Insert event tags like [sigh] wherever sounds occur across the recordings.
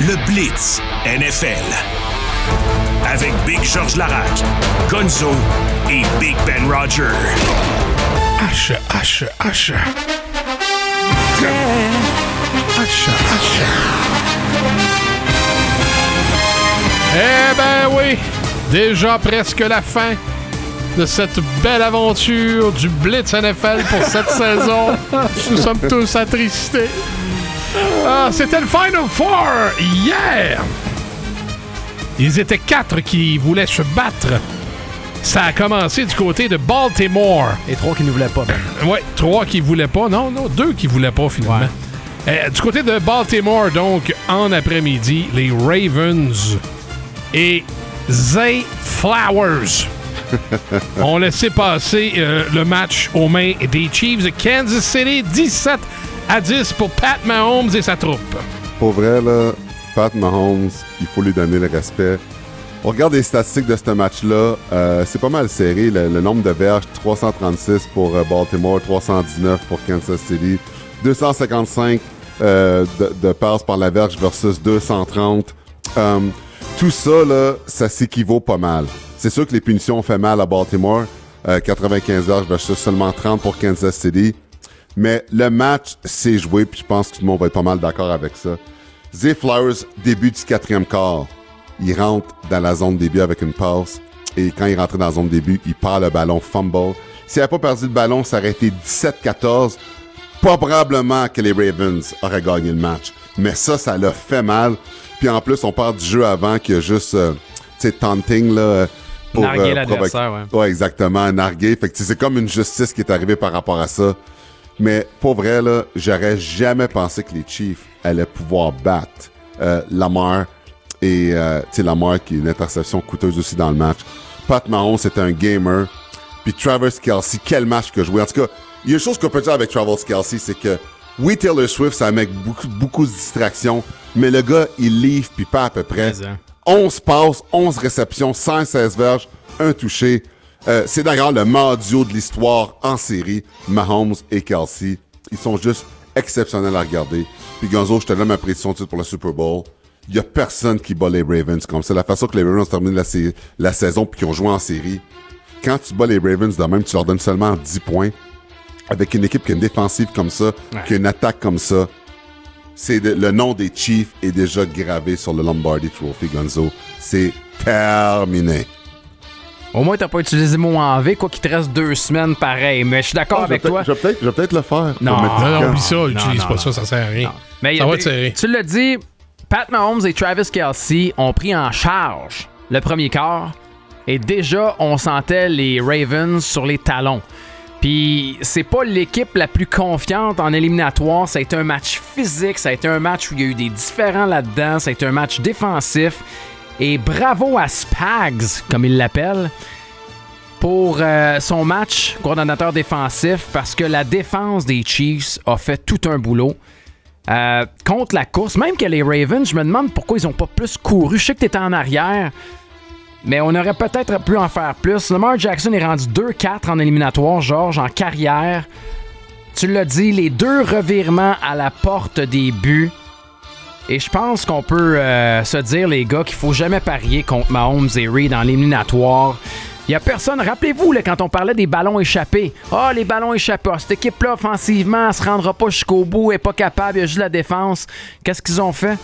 le Blitz NFL. Avec Big George Larac, Gonzo et Big Ben Roger. H, H, H. H, H. Eh ben oui, déjà presque la fin de cette belle aventure du Blitz NFL pour cette [laughs] saison. Nous sommes tous attristés. Ah, C'était le Final Four hier. Ils étaient quatre qui voulaient se battre. Ça a commencé du côté de Baltimore. Et trois qui ne voulaient pas. Ben. Ouais, trois qui voulaient pas. Non, non, deux qui voulaient pas finalement. Euh, du côté de Baltimore, donc, en après-midi, les Ravens et Zay Flowers [laughs] ont laissé passer euh, le match aux mains des Chiefs de Kansas City, 17 à 10 pour Pat Mahomes et sa troupe. Pour vrai, là, Pat Mahomes, il faut lui donner le respect. On regarde les statistiques de ce match-là. euh, c'est pas mal serré. Le, le nombre de verges, 336 pour euh, Baltimore, 319 pour Kansas City, 255 euh, de, de passes par la verge versus 230. Euh, tout ça, là, ça s'équivaut pas mal. C'est sûr que les punitions ont fait mal à Baltimore. euh, 95 verges versus seulement 30 pour Kansas City. Mais le match s'est joué, puis je pense que tout le monde va être pas mal d'accord avec ça. Zay Flowers, début du quatrième quart, il rentre dans la zone début avec une passe. Et quand il rentre dans la zone début, il perd le ballon, fumble. S'il n'avait pas perdu le ballon, ça aurait été 17-14. Probablement que les Ravens auraient gagné le match. Mais ça, ça l'a fait mal. Puis en plus, on parle du jeu avant qui a juste, euh, tu sais, taunting, là. euh, pour, Narguer euh, l'adversaire, provoquer- Ouais, exactement, narguer. Fait que c'est comme une justice qui est arrivée par rapport à ça. Mais pour vrai, là, j'aurais jamais pensé que les Chiefs allaient pouvoir battre euh, Lamar et euh, Lamar qui est une interception coûteuse aussi dans le match. Pat Mahomes, c'était un gamer. Puis Travis Kelsey, quel match que joué. En tout cas, il y a une chose qu'on peut dire avec Travis Kelsey, c'est que oui, Taylor Swift, ça met beaucoup, beaucoup de distractions, mais le gars, il livre puis pas à peu près. Mais, hein. 11 passes, 11 réceptions, 116 verges, un touché. Euh, c'est d'ailleurs le meilleur duo de l'histoire en série, Mahomes et Kelsey. Ils sont juste exceptionnels à regarder. Puis Gonzo, je te donne ma prédiction pour le Super Bowl. Il y a personne qui bat les Ravens comme ça. La façon que les Ravens terminent la, sa- la saison puis qu'ils ont joué en série. Quand tu bats les Ravens de même, tu leur donnes seulement 10 points. Avec une équipe qui a une défensive comme ça, qui a une attaque comme ça, c'est le nom des Chiefs est déjà gravé sur le Lombardi Trophy, Gonzo. C'est terminé. Au moins, t'as pas utilisé le mot en V, quoi qu'il te reste deux semaines pareil. Mais je suis d'accord Ah, avec toi. Je vais peut-être le faire. Non. Non, non, oublie ça, utilise non, pas non. ça, ça sert à rien. Mais ça va être serré. Tu l'as dit, Pat Mahomes et Travis Kelsey ont pris en charge le premier quart et déjà on sentait les Ravens sur les talons. Puis c'est pas l'équipe la plus confiante en éliminatoire. Ça a été un match physique, ça a été un match où il y a eu des différents là-dedans, ça a été un match défensif. Et bravo à Spags, comme il l'appelle, pour euh, son match coordonnateur défensif parce que la défense des Chiefs a fait tout un boulot. Euh, contre la course, même que les Ravens, je me demande pourquoi ils ont pas plus couru. Je sais que t'étais en arrière, mais on aurait peut-être pu en faire plus. Lamar Jackson est rendu 2-4 en éliminatoire, Georges, en carrière. Tu l'as dit, les deux revirements à la porte des buts. Et je pense qu'on peut euh, se dire, les gars, qu'il faut jamais parier contre Mahomes et Reed dans l'éliminatoire. Il y a personne. Rappelez-vous, quand on parlait des ballons échappés. Ah, les ballons échappés. Ah, cette équipe-là, offensivement, elle se rendra pas jusqu'au bout, elle est pas capable, il y a juste la défense. Qu'est-ce qu'ils ont fait?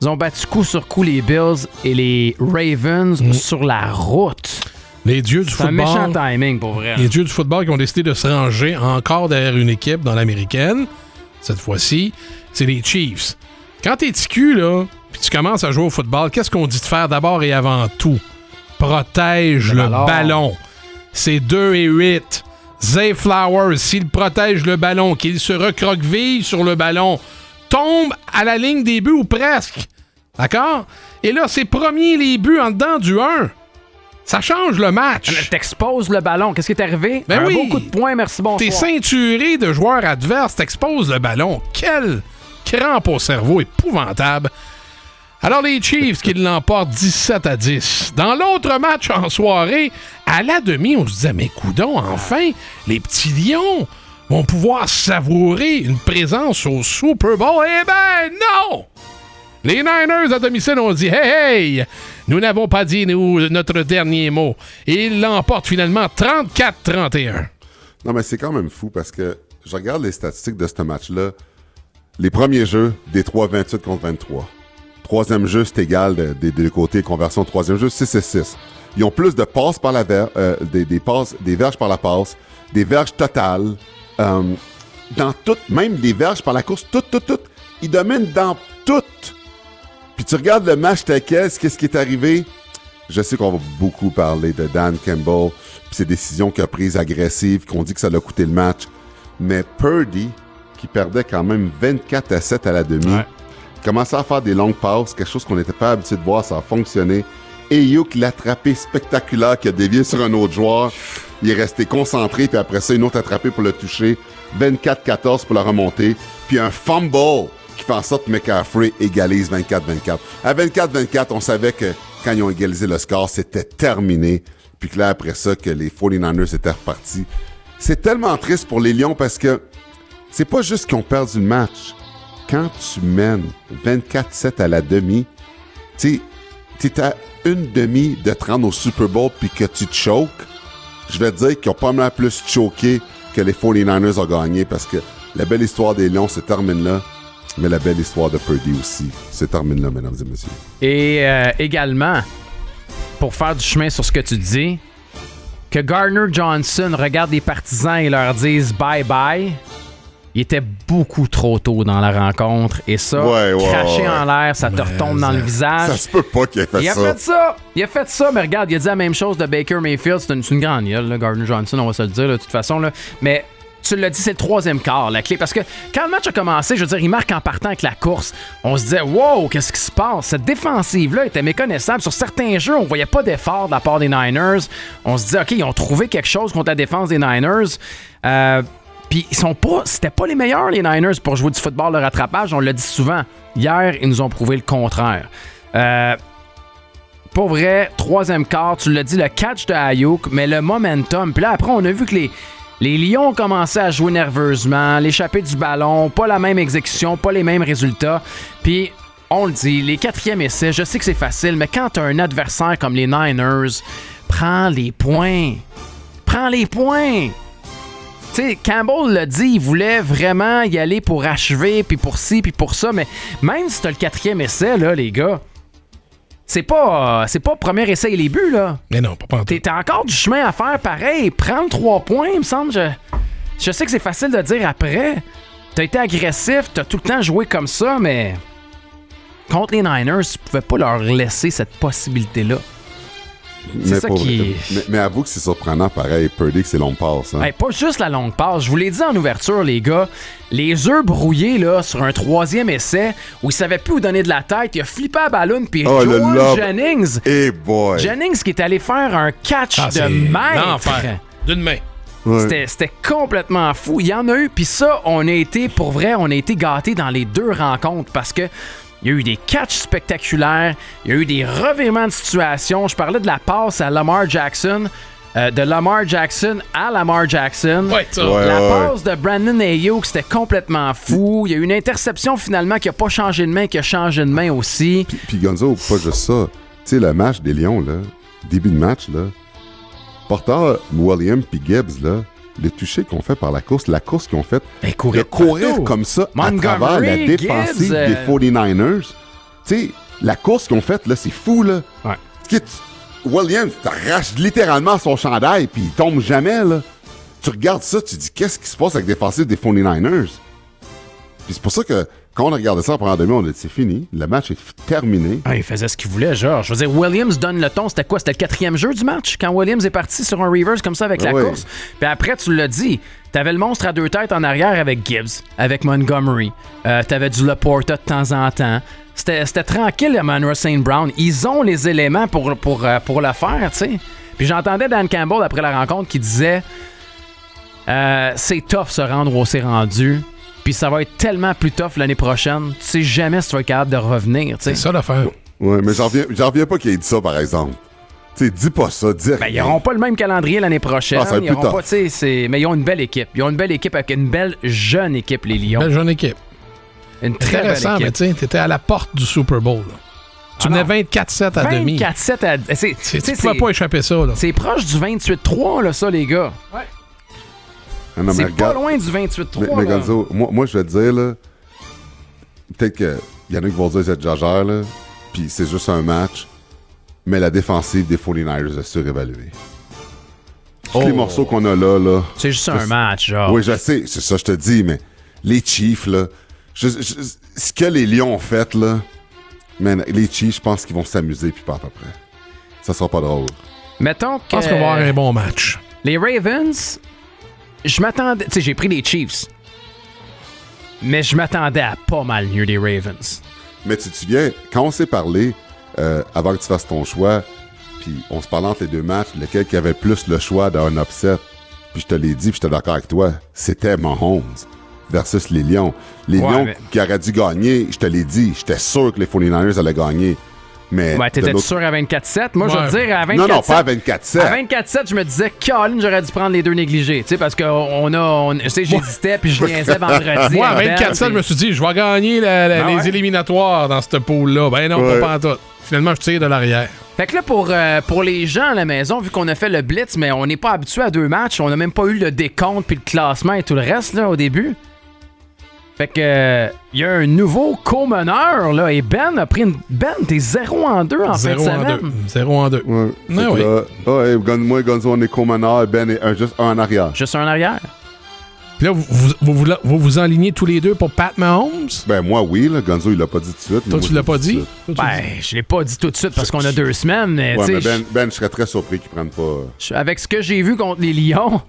Ils ont battu coup sur coup les Bills et les Ravens sur la route. Les dieux du C'est un football. méchant timing, pour vrai. Les dieux du football qui ont décidé de se ranger encore derrière une équipe dans l'américaine, cette fois-ci, c'est les Chiefs. Quand t'es TQ, là, puis tu commences à jouer au football, qu'est-ce qu'on dit de faire d'abord et avant tout? Protège Le le, ballon. ballon. C'est 2 et 8. Zay Flowers, s'il protège le ballon, qu'il se recroqueville sur le ballon, tombe à la ligne des buts ou presque. D'accord? Et là, c'est premier les buts en dedans du 1. Ça change le match. T'exposes le ballon. Qu'est-ce qui est arrivé? Ben un oui. beau coup de poing, merci, bonsoir. T'es ceinturé de joueurs adverses, t'exposes le ballon. Quel crampe au cerveau épouvantable. Alors les Chiefs qui l'emportent 17 à 10. Dans l'autre match en soirée, à la demi, on se disait mais coudon, enfin, les petits lions vont pouvoir savourer une présence au Super Bowl. Eh ben non! Les Niners à domicile ont dit Hey, hey, nous n'avons pas dit nous, notre dernier mot. Et ils l'emportent finalement 34-31. Non, mais c'est quand même fou parce que je regarde les statistiques de ce match-là. Les premiers jeux, des 3 28 contre 23. Troisième jeu, c'est égal de- des deux côtés. Conversion, troisième jeu, 6 et 6. Ils ont plus de passes par la ver- euh, des, passes, des verges par la passe, des verges totales. euh, dans toutes, même les verges par la course, toutes, toutes, toutes. Ils dominent dans toutes. Puis tu regardes le match tel qu'est-ce qui est arrivé? Je sais qu'on va beaucoup parler de Dan Campbell, puis ses décisions qu'il a prises agressives, qu'on dit que ça l'a coûté le match. Mais Purdy, qui perdait quand même 24 à 7 à la demi, Ouais. commençait à faire des longues passes, quelque chose qu'on n'était pas habitué de voir, ça a fonctionné. Et Youk l'attrapé spectaculaire qui a dévié sur un autre joueur. Il est resté concentré, puis après ça, une autre attrapée pour le toucher. 24-14 pour la remonter. Puis un fumble qui fait en sorte que McCaffrey égalise 24-24. À 24-24, on savait que quand ils ont égalisé le score, c'était terminé. Puis que là, après ça, que les 49ers étaient repartis. C'est tellement triste pour les Lions parce que c'est pas juste qu'ils ont perdu le match. Quand tu mènes 24-7 à la demi, tu t'es à une demi de te rendre au Super Bowl puis que tu te je vais te dire qu'ils ont pas mal plus choqué que les 49ers ont gagné parce que la belle histoire des Lions se termine là, mais la belle histoire de Purdy aussi se termine là, mesdames et messieurs. Et euh, également, pour faire du chemin sur ce que tu dis, que Gardner Johnson regarde les partisans et leur dise bye bye, il était beaucoup trop tôt dans la rencontre. Et ça, Ouais, ouais. en l'air, ça te retombe dans le visage. Ça se peut pas qu'il ait fait Il a ça. fait ça! Il a fait ça, mais regarde, il a dit la même chose de Baker Mayfield. C'est une, c'est une grande gueule, là, Gardner Johnson, on va se le dire, là, de toute façon. Là. Mais tu l'as dit, c'est le troisième quart, la clé. Parce que quand le match a commencé, je veux dire, il marque en partant avec la course. On se disait, wow, qu'est-ce qui se passe? Cette défensive-là était méconnaissable. Sur certains jeux, on voyait pas d'effort de la part des Niners. On se disait, OK, ils ont trouvé quelque chose contre la défense des Niners. Euh, puis ils sont pas, c'était pas les meilleurs les Niners pour jouer du football de rattrapage. On l'a dit souvent. Hier, ils nous ont prouvé le contraire. Euh, pour vrai, troisième quart, tu l'as dit, le catch de Ayuk, mais le momentum. Puis là, après, on a vu que les, Lions ont commencé à jouer nerveusement, l'échapper du ballon, pas la même exécution, pas les mêmes résultats. Puis, on le dit, les quatrièmes essais, je sais que c'est facile, mais quand tu as un adversaire comme les Niners, prends les points. Prends les points. Tu sais, Campbell l'a dit, il voulait vraiment y aller pour achever, puis pour ci, puis pour ça, mais même si t'as le quatrième essai, là, les gars, c'est pas, euh, c'est pas premier essai et les buts, là. Mais non, pas pantoute. T'es t'as encore du chemin à faire pareil. Prends le 3 points, il me semble. Je, je sais que c'est facile de dire après. T'as été agressif, t'as tout le temps joué comme ça, mais contre les Niners, tu pouvais pas leur laisser cette possibilité-là. Mais, ça pour- qui- mais, mais avoue que c'est surprenant, pareil, Purdy, que c'est long passe. Hein? Hey, pas juste la longue passe. Je vous l'ai dit en ouverture, les gars. Les œufs brouillés là, sur un troisième essai où il savait plus où donner de la tête. Il a flippé à ballon puis Oh, Joel. Jennings. Eh boy! Jennings qui est allé faire un catch Ah, de l'enfer. D'une main. Ouais. C'était complètement fou. Il y en a eu, puis ça, on a été, pour vrai, on a été gâtés dans les deux rencontres parce que il y a eu des catchs spectaculaires, il y a eu des revirements de situation. Je parlais de la passe à Lamar Jackson, euh, de Lamar Jackson à Lamar Jackson. Ouais, ça. Ouais. La passe de Brandon Ayuk, c'était complètement fou. Il y a eu une interception finalement qui a pas changé de main, qui a changé de main aussi. Puis, puis Gonzo, pas juste ça. Tu sais, le match des Lions, là, début de match, là, Porter, William puis Gibbs, là, le toucher qu'on fait par la course, la course qu'ils ont faite, Ben, de courir partout. comme ça à travers la défensive Gibbs, euh, des 49ers. Tu sais, la course qu'ils ont faite, là, c'est fou, là. Ouais. Tu- Williams t'arrache littéralement son chandail, puis il tombe jamais, là. Tu regardes ça, tu dis, qu'est-ce qui se passe avec la défensive des 49ers? Puis c'est pour ça que, quand on a regardé ça en première demi, on a dit, c'est fini, le match est terminé. Ah, il faisait ce qu'il voulait, genre. Je veux dire, Williams donne le ton. C'était quoi? C'était le quatrième jeu du match? Quand Williams est parti sur un reverse comme ça avec Ah la course. Puis après, tu l'as dit, t'avais le monstre à deux têtes en arrière avec Gibbs, avec Montgomery. Euh, t'avais du Laporta de temps en temps. C'était c'était tranquille, Emmanuel St. Brown. Ils ont les éléments pour, pour, euh, pour le faire, tu sais. Puis j'entendais Dan Campbell après la rencontre qui disait euh, c'est tough se rendre où c'est rendu. Puis ça va être tellement plus tough l'année prochaine. Tu sais jamais si tu vas être capable de revenir, tu. C'est ça l'affaire. Ouais, mais j'en reviens, j'en reviens pas qu'il ait dit ça, par exemple. Tu sais, dis pas ça, dis Ben, ils n'auront pas le même calendrier l'année prochaine. Ah, Ils pas, tu sais, c'est- mais ils ont une belle équipe. Ils ont une belle équipe avec une belle jeune équipe, les Lions. Belle jeune équipe. Une très belle Intéressant, mais équipe. tu sais, t'étais à la porte du Super Bowl. là. Tu Ah menais non. 24-7 à demi. 24-7 à... c'est- C'est- tu sais, Tu pouvais pas échapper ça, là. C'est proche du 28-3, là, ça, les gars. Ah non, mais C'est pas regarde- loin du 28-3. Mais. Gonzo, moi, moi, je vais te dire, là, peut-être qu'il y en a qui vont dire que c'est exagère, là, puis c'est juste un match, mais la défensive des 49ers est surévaluée. Tous les Oh. morceaux qu'on a là, là. C'est juste un match, genre. Oui, je sais, c'est ça, je te dis, mais les Chiefs, là, je- je- ce que les Lions ont fait, là, man, les Chiefs, je pense qu'ils vont s'amuser, puis pas à peu près. Ça sera pas drôle. Mettons que Je pense qu'on va avoir un bon match. les Ravens, je m'attendais... Tu sais, j'ai pris les Chiefs. Mais je m'attendais à pas mal mieux des Ravens. Mais tu te souviens, quand on s'est parlé, euh, avant que tu fasses ton choix, puis on se parlait entre les deux matchs, lequel qui avait plus le choix d'un upset, puis je te l'ai dit, puis j'étais d'accord avec toi, c'était Mahomes versus les Lions. Les Ouais, Lions mais- qui auraient dû gagner, je te l'ai dit, j'étais sûr que les 49ers allaient gagner. Mais Ouais, t'étais sûr à 24-7? Moi, je te dire, à 24-7... Non, non, pas à 24-7. À 24-7, je me disais, Colin, j'aurais dû prendre les deux négligés. Tu sais, parce que on a. on- Tu sais, j'hésitais, puis je niaisais vendredi. Moi, à avec Ben, 24 je me suis dit, je vais gagner la- la- Ah les ouais? éliminatoires dans cette pool-là. Ben non, Ouais. pas pantoute. Finalement, je tire de l'arrière. Fait que là, pour, euh, pour les gens à la maison, vu qu'on a fait le blitz, mais on n'est pas habitué à deux matchs, on n'a même pas eu le décompte puis le classement et tout le reste là, au début. Fait que il y a un nouveau co-meneur là et Ben a pris une Ben t'es 0 en 2 en fin de 0 en 2. semaine. 0 en 2. Ouais. Ah Fait oui. moi et Gonzo, on est co-meneur, Ben est un, juste un en arrière. Juste un arrière. Puis là, vous vous, vous, vous, vous vous enlignez tous les deux pour Pat Mahomes? Ben, moi, oui, là, Gonzo, il l'a pas dit tout de suite. Toi, moi, tu l'as pas dit? Toi, Ben, dis- je l'ai pas dit tout de suite parce qu'on a deux semaines, mais Ouais, tu mais sais, ben, ben, je serais très surpris qu'il prenne pas. avec ce que j'ai vu contre les Lions,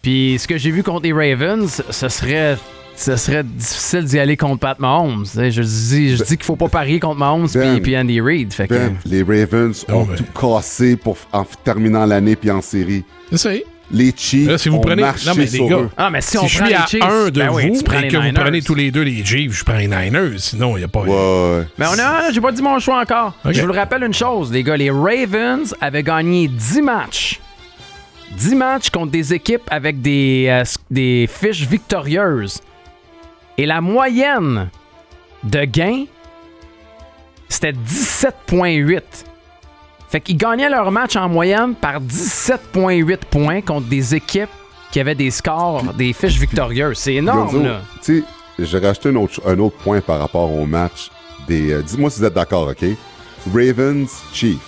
puis ce que j'ai vu contre les Ravens, ce serait ce serait difficile d'y aller contre Pat Mahomes. Je dis, je dis qu'il faut pas parier contre Mahomes Ben, puis, puis Andy Reid. Fait que, Ben, les Ravens Non, ont tout cassé pour, en terminant l'année puis en série. Les Chiefs Là, si vous ont prenez- marché non, mais les sur gars, eux. Ah, mais si, Si on je prend suis les à Chiefs, un de ben vous oui, et que vous prenez tous les deux les Chiefs, je prends les Niners. Sinon, il n'y a pas... Ouais. Mais on a, j'ai pas dit mon choix encore. Je vous le rappelle une chose, les gars, les Ravens avaient gagné 10 matchs. 10 matchs contre des équipes avec des, euh, des fiches victorieuses. Et la moyenne de gains, c'était 17,8. Fait qu'ils gagnaient leur match en moyenne par 17,8 points contre des équipes qui avaient des scores, des fiches victorieuses. C'est énorme, là. tu sais, j'ai rajouté un autre, un autre point par rapport au match des. euh, Dis-moi si vous êtes d'accord, OK? Ravens, Chiefs.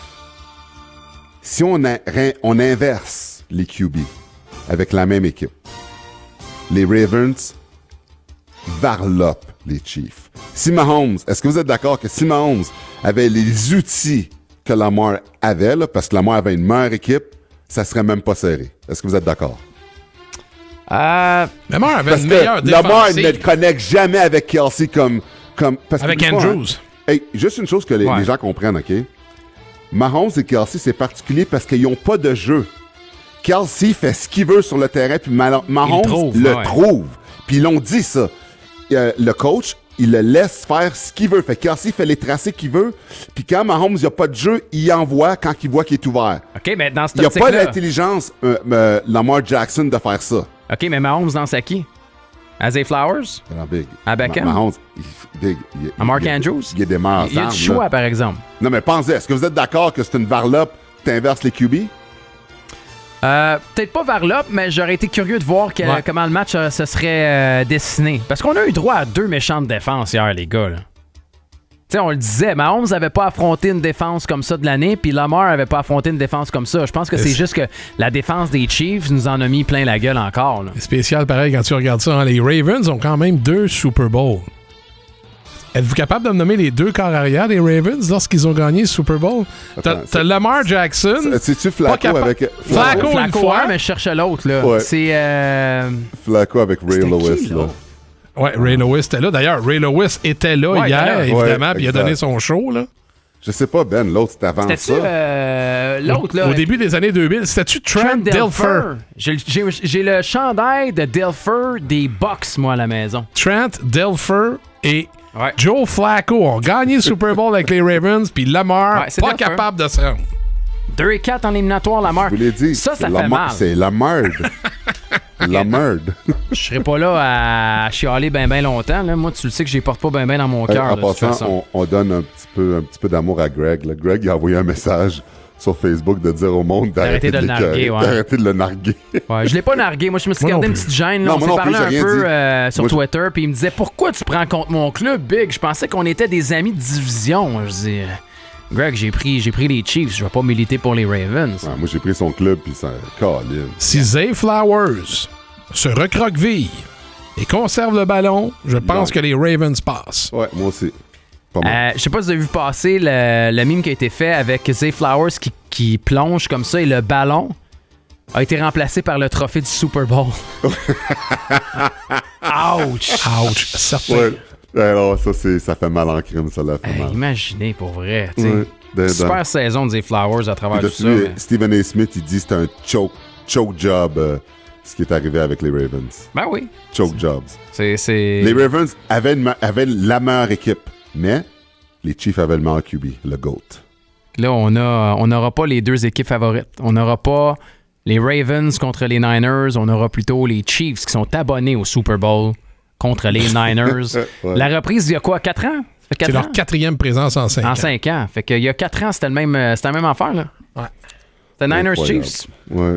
Si on, a- on inverse les QB avec la même équipe, les Ravens varlopent les Chiefs. Si Mahomes, est-ce que vous êtes d'accord que si Mahomes avait les outils que Lamar avait, là, parce que Lamar avait une meilleure équipe, ça serait même pas serré. Est-ce que vous êtes d'accord? Euh, Lamar avait Parce une que meilleure Lamar ne connecte jamais avec Kelsey comme. comme parce que avec fois, Andrews. hein, hey, juste une chose que les, Ouais. les gens comprennent, OK? Mahomes et Kelsey, c'est particulier parce qu'ils n'ont pas de jeu. Kelsey fait ce qu'il veut sur le terrain, puis Mahomes trouve, le ouais. trouve. Puis ils l'ont dit ça. Euh, le coach, il le laisse faire ce qu'il veut. Fait que Kelsey fait les tracés qu'il veut. Puis quand Mahomes n'a pas de jeu, il envoie quand il voit qu'il est ouvert. OK, mais dans cette Il n'y a pas l'intelligence, euh, euh, Lamar Jackson, de faire ça. OK, mais Mahomes dans à qui? À Zay Flowers? Alors, big. À Beckham? Ma- Mahomes, il, big, il- À Mark il- il- Andrews? Il y a des Il y a du choix, par exemple. Non, mais pensez, est-ce que vous êtes d'accord que c'est une varlope, t'inverses les QB? Euh, Peut-être pas Varlop, mais j'aurais été curieux de voir que- Ouais. comment le match euh, se serait euh, dessiné. Parce qu'on a eu droit à deux méchantes défenses hier, les gars. là. Tu sais, on le disait, Mahomes avait pas affronté une défense comme ça de l'année, puis Lamar avait pas affronté une défense comme ça. Je pense que c'est juste que la défense des Chiefs nous en a mis plein la gueule encore. là. C'est spécial pareil quand tu regardes ça. hein. Les Ravens ont quand même deux Super Bowls. Êtes-vous capable de me nommer les deux corps arrière des Ravens lorsqu'ils ont gagné le Super Bowl? T'as Lamar Jackson. C'est-tu Pas Flacco capable- avec, Flacco, une Flacco, fois. ouais, mais je cherchais l'autre. là. Ouais. C'est. euh, Flacco avec Ray Lewis, qui, là? Ouais, Ray Lewis était là. D'ailleurs, Ray Lewis était là Ouais, hier, évidemment, puis il a donné son show. Là. Je sais pas, Ben, l'autre, c'était avant ça. euh, l'autre, là? Au début des années 2000, c'était-tu Trent, Dilfer? J'ai j'ai- j'ai le chandail de Dilfer des Bucks, moi, à la maison. Trent Dilfer et Ouais. Joe Flacco ont gagné le Super Bowl avec les Ravens, puis Lamar, Ouais, c'est pas Dilfer. capable de se rendre. 2 et 4 en éliminatoire, la mort. Je vous l'ai dit. Ça, ça c'est fait la mal. C'est la merde. [laughs] La merde. Je serai pas là à chialer ben ben longtemps. Là. Moi, tu le sais que je les porte pas ben ben dans mon Hey, cœur. en passant, on, on donne un petit peu, un petit peu d'amour à Greg. là. Greg il a envoyé un message sur Facebook de dire au monde d'arrêter de le narguer, ouais. d'arrêter de le narguer. [laughs] Ouais, je l'ai pas nargué. Moi, je me suis Moi gardé une petite gêne. Là. Non, on moi s'est non parlé plus, un j'ai rien peu dit. euh, sur Moi, Twitter, puis il me disait Pourquoi tu prends contre mon club, Big? Je pensais qu'on était des amis de division. Je dis euh, Greg, j'ai pris, j'ai pris les Chiefs. Je vais pas militer pour les Ravens. Ouais, moi, j'ai pris son club, puis ça. Colin. Si Zay Flowers se recroqueville et conserve le ballon, je pense Non. que les Ravens passent. Ouais, moi aussi. Euh, je sais pas si vous avez vu passer le, le mime qui a été fait avec Zay Flowers qui, qui plonge comme ça et le ballon a été remplacé par le trophée du Super Bowl. [laughs] Ouch! Ouch, certain. Ouais. Alors, ça, c'est, ça fait mal en crime, ça l'a fait mal. imaginez pour vrai. Ouais. De- Super dans- saison de Zay Flowers à travers tout ça. mais- Stephen A. Smith, il dit que c'était un choke, choke job, euh, ce qui est arrivé avec les Ravens. Ben oui. Choke jobs. C'est. c'est- Les Ravens avaient, une avaient la meilleure équipe, mais les Chiefs avaient le meilleur QB, le GOAT. Là, on n'aura pas les deux équipes favorites. On n'aura pas les Ravens contre les Niners. On aura plutôt les Chiefs qui sont abonnés au Super Bowl contre les [laughs] Niners. Ouais. La reprise, il y a quoi, 4 ans? C'est quatre leur ans? quatrième présence en cinq En ans. 5 ans. Fait qu'il y a 4 ans, c'était le même, euh, c'était la même affaire, là. Ouais. C'était Niners. Chiefs. Ouais.